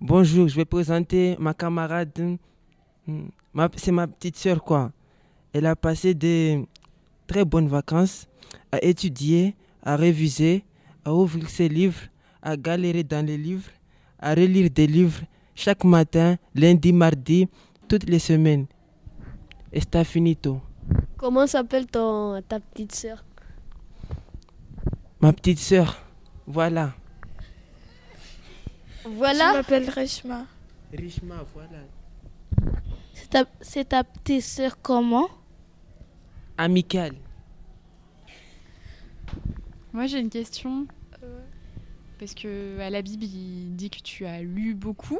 Bonjour, je vais présenter ma camarade. Hmm, c'est ma petite sœur, quoi. Elle a passé des très bonnes vacances à étudier, à réviser, à ouvrir ses livres, à galérer dans les livres, à relire des livres chaque matin, lundi, mardi, toutes les semaines. Está finito. Comment s'appelle ton, ta petite sœur? Ma petite sœur, voilà. Voilà. Je m'appelle Rishma. Rishma, voilà. C'est ta, petite sœur comment? Amicale. Moi j'ai une question. Parce que à la Bible, il dit que tu as lu beaucoup.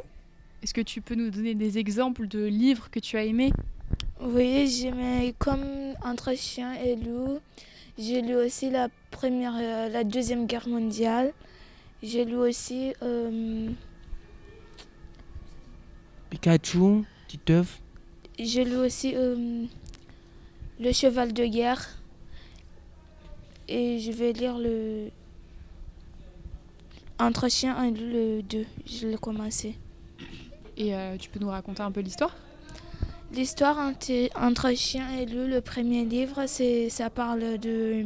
Est-ce que tu peux nous donner des exemples de livres que tu as aimés? Oui, j'aimais comme Entre chien et loup. J'ai lu aussi la première, euh, la deuxième guerre mondiale. J'ai lu aussi euh, Pikachu, Titeuf. J'ai lu aussi euh, Le cheval de guerre. Et je vais lire le Entre chien et loup, le 2. Je l'ai commencé. Et euh, tu peux nous raconter un peu l'histoire? L'histoire entre chien et loup, le premier livre, c'est ça parle de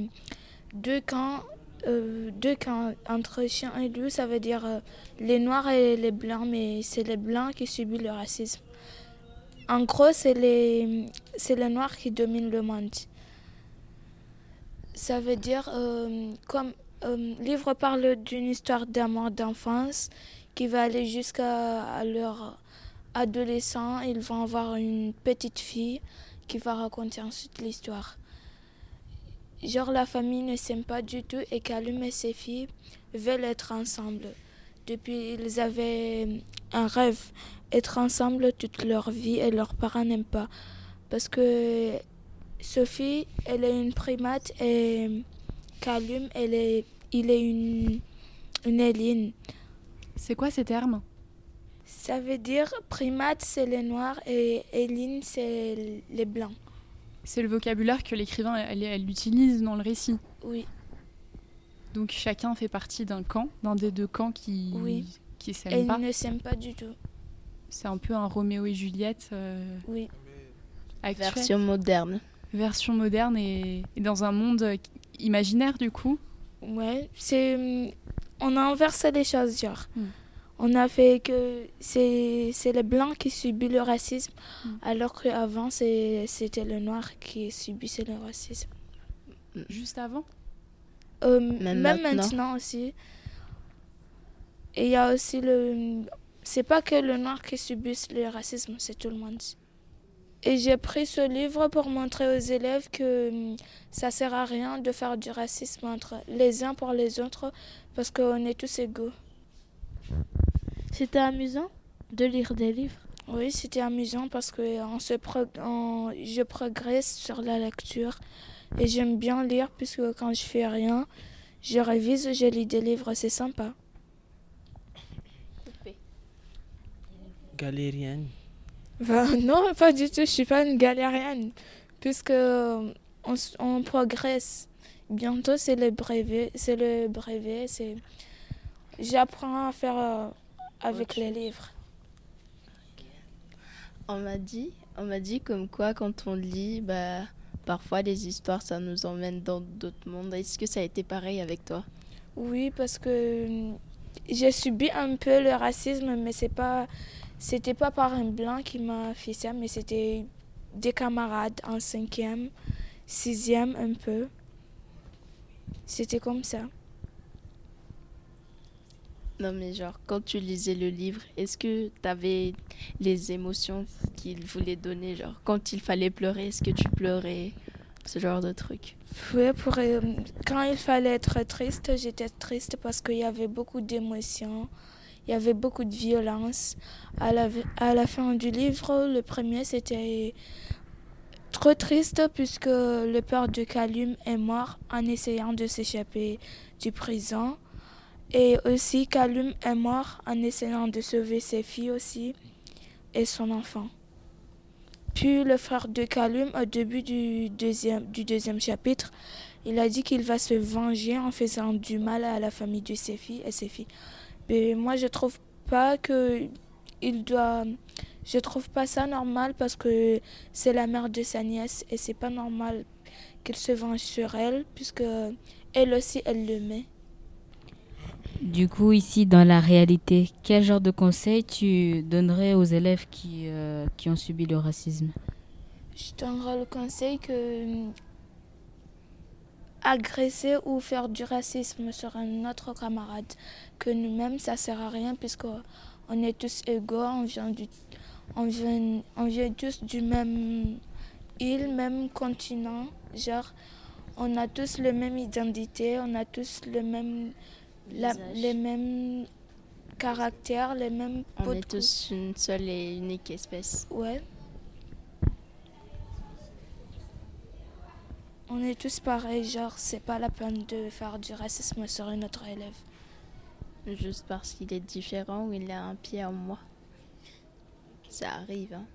deux camps, euh, deux camps entre chien et loup. Ça veut dire euh, les noirs et les blancs, mais c'est les blancs qui subissent le racisme. En gros, c'est les c'est les noirs qui dominent le monde. Ça veut dire comme le livre parle d'une histoire d'amour d'enfance qui va aller jusqu'à leur adolescent. Ils vont avoir une petite fille qui va raconter ensuite l'histoire. Genre la famille ne s'aime pas du tout et Kalum et ses filles veulent être ensemble. Depuis ils avaient un rêve, être ensemble toute leur vie et leurs parents n'aiment pas. Parce que Sophie, elle est une primate et Kalum, elle est, il est une, une alien. C'est quoi ces termes? Ça veut dire primate, c'est les noirs et Éline, c'est les blancs. C'est le vocabulaire que l'écrivain elle, utilise dans le récit. Oui. Donc chacun fait partie d'un camp, d'un des deux camps qui oui. qui s'aiment pas. Ils ne s'aiment pas du tout. C'est un peu un Roméo et Juliette. Euh, oui. Version moderne. Version moderne et, et, dans un monde imaginaire du coup. Ouais, c'est on a inversé les choses, genre. Hmm. On a fait que c'est les blancs qui subissent le racisme, hmm. alors qu'avant, c'était le noir qui subissait le racisme. Juste avant? Euh, Même, maintenant? aussi. Et il y a aussi le. C'est pas que le noir qui subit le racisme, c'est tout le monde. Et j'ai pris ce livre pour montrer aux élèves que hum, ça sert à rien de faire du racisme entre les uns pour les autres parce qu'on est tous égaux. C'était amusant de lire des livres Oui, c'était amusant parce que on se je progresse sur la lecture et j'aime bien lire puisque quand je fais rien, je révise, je lis des livres, c'est sympa. Galérienne. non, pas du tout. Je suis pas une galérienne, puisque euh, on, progresse. Bientôt, c'est le brevet. C'est le brevet. C'est j'apprends à faire avec les livres. On m'a dit, on m'a dit comme quoi quand on lit, bah parfois les histoires ça nous emmène dans d'autres mondes. Est-ce que ça a été pareil avec toi? Oui, parce que euh, j'ai subi un peu le racisme, mais c'est pas c'était pas par un blanc qui m'a fait ça, mais c'était des camarades en cinquième, sixième un peu. C'était comme ça. Non, mais genre, quand tu lisais le livre, est-ce que tu avais les émotions qu'il voulait donner Genre, quand il fallait pleurer, est-ce que tu pleurais Ce genre de truc? Oui, pour, euh, quand il fallait être triste, j'étais triste parce qu'il y avait beaucoup d'émotions il y avait beaucoup de violence. À la, à la fin du livre, le premier, c'était trop triste puisque le père de Calum est mort en essayant de s'échapper du prison. Et aussi, Calum est mort en essayant de sauver ses filles aussi et son enfant. Puis le frère de Calum, au début du deuxième, chapitre, il a dit qu'il va se venger en faisant du mal à la famille de ses filles et ses filles. Mais moi, je trouve pas que il doit. Je trouve pas ça normal parce que c'est la mère de sa nièce et c'est pas normal qu'il se venge sur elle puisque elle aussi elle le met. Du coup, ici, dans la réalité, quel genre de conseil tu donnerais aux élèves qui, euh, ont subi le racisme? Je donnerais le conseil que agresser ou faire du racisme sur un autre camarade que nous-mêmes, ça sert à rien puisque on est tous égaux, on vient, du, on vient, on vient tous du même île, même continent. Genre, on a tous la même identité, on a tous le même, la, les mêmes caractères, les mêmes On est tous une seule et unique espèce. Ouais. On est tous pareils, genre c'est pas la peine de faire du racisme sur un autre élève. Juste parce qu'il est différent ou il a un pied en moi. Ça arrive, hein.